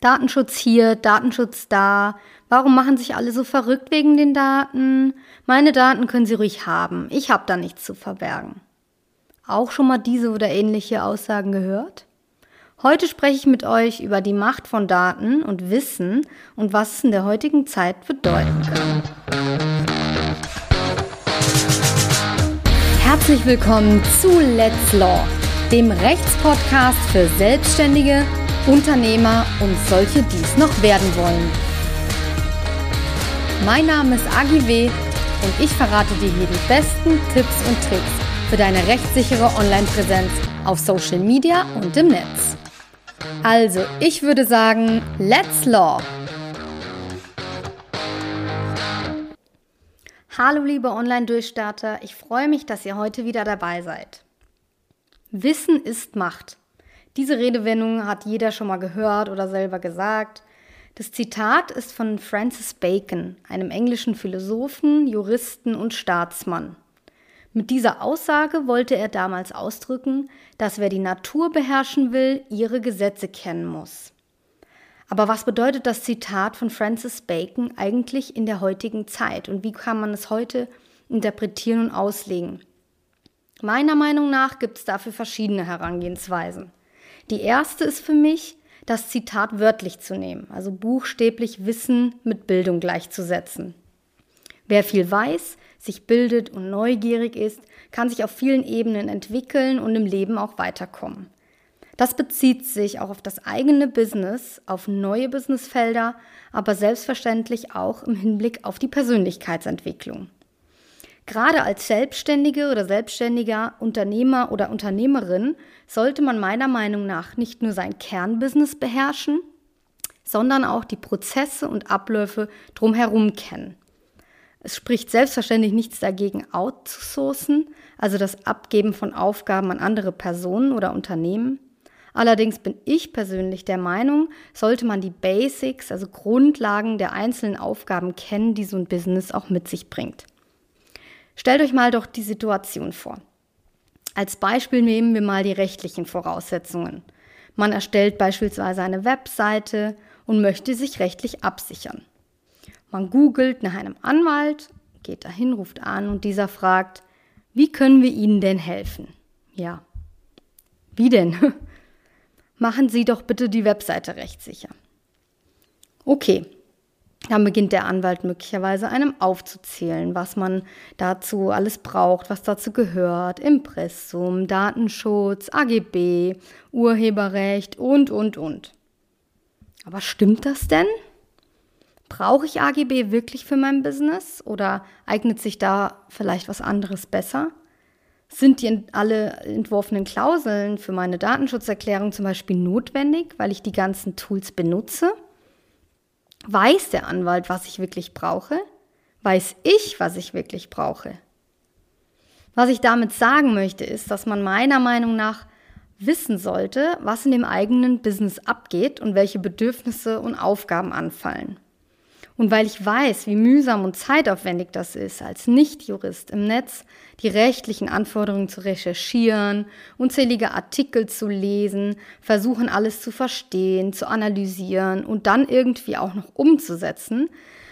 Datenschutz hier, Datenschutz da. Warum machen sich alle so verrückt wegen den Daten? Meine Daten können Sie ruhig haben. Ich habe da nichts zu verbergen. Auch schon mal diese oder ähnliche Aussagen gehört? Heute spreche ich mit euch über die Macht von Daten und Wissen und was es in der heutigen Zeit bedeuten kann. Herzlich willkommen zu Let's Law, dem Rechtspodcast für Selbstständige, Unternehmer und solche, die es noch werden wollen. Mein Name ist Agi W. und ich verrate dir hier die besten Tipps und Tricks für deine rechtssichere Online-Präsenz auf Social Media und im Netz. Also, ich würde sagen, let's law! Hallo liebe Online-Durchstarter, ich freue mich, dass ihr heute wieder dabei seid. Wissen ist Macht. Diese Redewendung hat jeder schon mal gehört oder selber gesagt. Das Zitat ist von Francis Bacon, einem englischen Philosophen, Juristen und Staatsmann. Mit dieser Aussage wollte er damals ausdrücken, dass wer die Natur beherrschen will, ihre Gesetze kennen muss. Aber was bedeutet das Zitat von Francis Bacon eigentlich in der heutigen Zeit und wie kann man es heute interpretieren und auslegen? Meiner Meinung nach gibt es dafür verschiedene Herangehensweisen. Die erste ist für mich, das Zitat wörtlich zu nehmen, also buchstäblich Wissen mit Bildung gleichzusetzen. Wer viel weiß, sich bildet und neugierig ist, kann sich auf vielen Ebenen entwickeln und im Leben auch weiterkommen. Das bezieht sich auch auf das eigene Business, auf neue Businessfelder, aber selbstverständlich auch im Hinblick auf die Persönlichkeitsentwicklung. Gerade als Selbstständige oder selbstständiger Unternehmer oder Unternehmerin sollte man meiner Meinung nach nicht nur sein Kernbusiness beherrschen, sondern auch die Prozesse und Abläufe drumherum kennen. Es spricht selbstverständlich nichts dagegen, outzusourcen, also das Abgeben von Aufgaben an andere Personen oder Unternehmen. Allerdings bin ich persönlich der Meinung, sollte man die Basics, also Grundlagen der einzelnen Aufgaben kennen, die so ein Business auch mit sich bringt. Stellt euch mal doch die Situation vor. Als Beispiel nehmen wir mal die rechtlichen Voraussetzungen. Man erstellt beispielsweise eine Webseite und möchte sich rechtlich absichern. Man googelt nach einem Anwalt, geht dahin, ruft an und dieser fragt, wie können wir Ihnen denn helfen? Ja. Wie denn? Machen Sie doch bitte die Webseite rechtssicher. Okay. Dann beginnt der Anwalt möglicherweise einem aufzuzählen, was man dazu alles braucht, was dazu gehört. Impressum, Datenschutz, AGB, Urheberrecht und, und, und. Aber stimmt das denn? Brauche ich AGB wirklich für mein Business oder eignet sich da vielleicht was anderes besser? Sind die alle entworfenen Klauseln für meine Datenschutzerklärung zum Beispiel notwendig, weil ich die ganzen Tools benutze? Weiß der Anwalt, was ich wirklich brauche? Weiß ich, was ich wirklich brauche? Was ich damit sagen möchte, ist, dass man meiner Meinung nach wissen sollte, was in dem eigenen Business abgeht und welche Bedürfnisse und Aufgaben anfallen. Und weil ich weiß, wie mühsam und zeitaufwendig das ist, als Nichtjurist im Netz die rechtlichen Anforderungen zu recherchieren, unzählige Artikel zu lesen, versuchen alles zu verstehen, zu analysieren und dann irgendwie auch noch umzusetzen,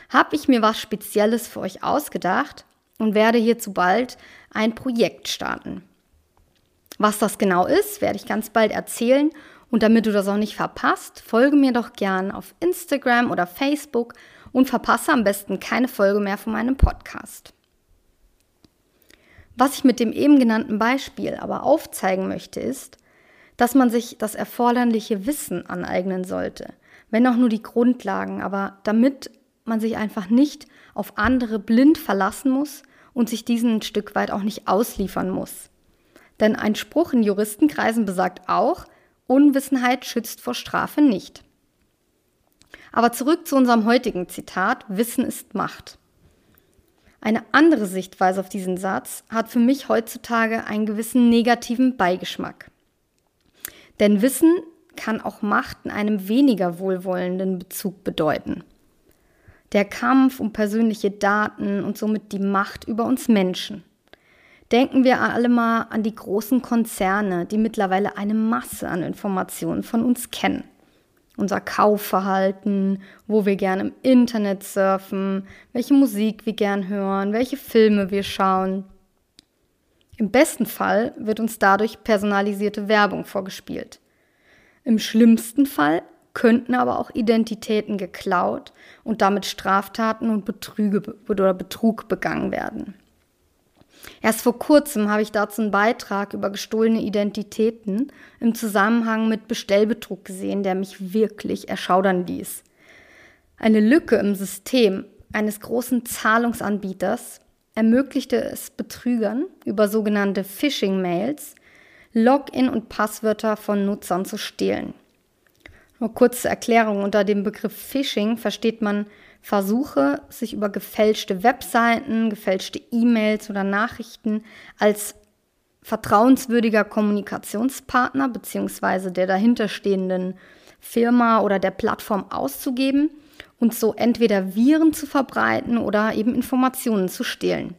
habe ich mir was Spezielles für euch ausgedacht und werde hierzu bald ein Projekt starten. Was das genau ist, werde ich ganz bald erzählen und damit du das auch nicht verpasst, folge mir doch gern auf Instagram oder Facebook und verpasse am besten keine Folge mehr von meinem Podcast. Was ich mit dem eben genannten Beispiel aber aufzeigen möchte, ist, dass man sich das erforderliche Wissen aneignen sollte, wenn auch nur die Grundlagen, aber damit man sich einfach nicht auf andere blind verlassen muss und sich diesen ein Stück weit auch nicht ausliefern muss. Denn ein Spruch in Juristenkreisen besagt auch, Unwissenheit schützt vor Strafe nicht. Aber zurück zu unserem heutigen Zitat, Wissen ist Macht. Eine andere Sichtweise auf diesen Satz hat für mich heutzutage einen gewissen negativen Beigeschmack. Denn Wissen kann auch Macht in einem weniger wohlwollenden Bezug bedeuten. Der Kampf um persönliche Daten und somit die Macht über uns Menschen. Denken wir alle mal an die großen Konzerne, die mittlerweile eine Masse an Informationen von uns kennen. Unser Kaufverhalten, wo wir gerne im Internet surfen, welche Musik wir gern hören, welche Filme wir schauen. Im besten Fall wird uns dadurch personalisierte Werbung vorgespielt. Im schlimmsten Fall könnten aber auch Identitäten geklaut und damit Straftaten und Betrüge oder Betrug begangen werden. Erst vor kurzem habe ich dazu einen Beitrag über gestohlene Identitäten im Zusammenhang mit Bestellbetrug gesehen, der mich wirklich erschaudern ließ. Eine Lücke im System eines großen Zahlungsanbieters ermöglichte es Betrügern über sogenannte Phishing-Mails Login und Passwörter von Nutzern zu stehlen. Nur kurze Erklärung, unter dem Begriff Phishing versteht man Versuche, sich über gefälschte Webseiten, gefälschte E-Mails oder Nachrichten als vertrauenswürdiger Kommunikationspartner bzw. der dahinterstehenden Firma oder der Plattform auszugeben und so entweder Viren zu verbreiten oder eben Informationen zu stehlen.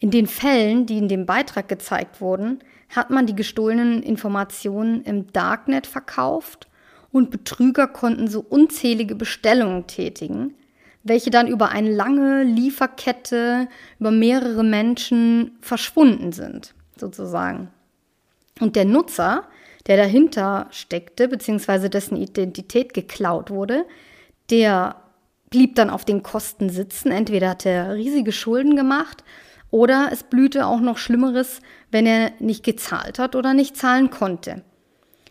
In den Fällen, die in dem Beitrag gezeigt wurden, hat man die gestohlenen Informationen im Darknet verkauft und Betrüger konnten so unzählige Bestellungen tätigen, welche dann über eine lange Lieferkette, über mehrere Menschen verschwunden sind, sozusagen. Und der Nutzer, der dahinter steckte, beziehungsweise dessen Identität geklaut wurde, der blieb dann auf den Kosten sitzen. Entweder hat er riesige Schulden gemacht oder es blühte auch noch Schlimmeres, wenn er nicht gezahlt hat oder nicht zahlen konnte.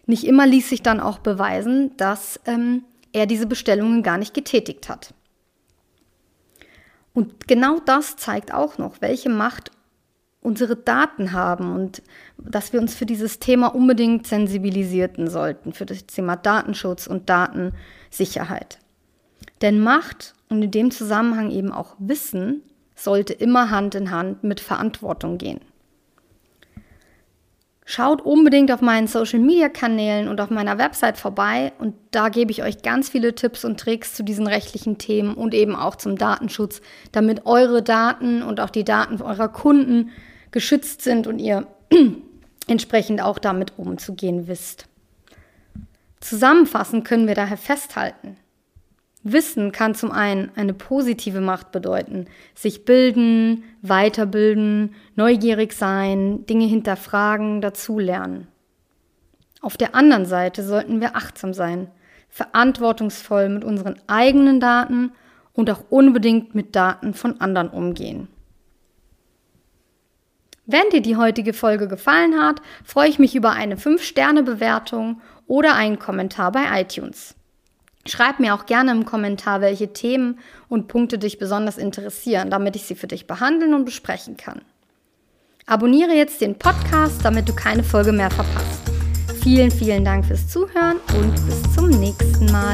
Nicht immer ließ sich dann auch beweisen, dass ähm, er diese Bestellungen gar nicht getätigt hat. Und genau das zeigt auch noch, welche Macht unsere Daten haben und dass wir uns für dieses Thema unbedingt sensibilisierten sollten, für das Thema Datenschutz und Datensicherheit. Denn Macht und in dem Zusammenhang eben auch Wissen sollte immer Hand in Hand mit Verantwortung gehen. Schaut unbedingt auf meinen Social-Media-Kanälen und auf meiner Website vorbei und da gebe ich euch ganz viele Tipps und Tricks zu diesen rechtlichen Themen und eben auch zum Datenschutz, damit eure Daten und auch die Daten eurer Kunden geschützt sind und ihr entsprechend auch damit umzugehen wisst. Zusammenfassend können wir daher festhalten, Wissen kann zum einen eine positive Macht bedeuten. Sich bilden, weiterbilden, neugierig sein, Dinge hinterfragen, dazulernen. Auf der anderen Seite sollten wir achtsam sein, verantwortungsvoll mit unseren eigenen Daten und auch unbedingt mit Daten von anderen umgehen. Wenn dir die heutige Folge gefallen hat, freue ich mich über eine 5-Sterne-Bewertung oder einen Kommentar bei iTunes. Schreib mir auch gerne im Kommentar, welche Themen und Punkte dich besonders interessieren, damit ich sie für dich behandeln und besprechen kann. Abonniere jetzt den Podcast, damit du keine Folge mehr verpasst. Vielen, vielen Dank fürs Zuhören und bis zum nächsten Mal.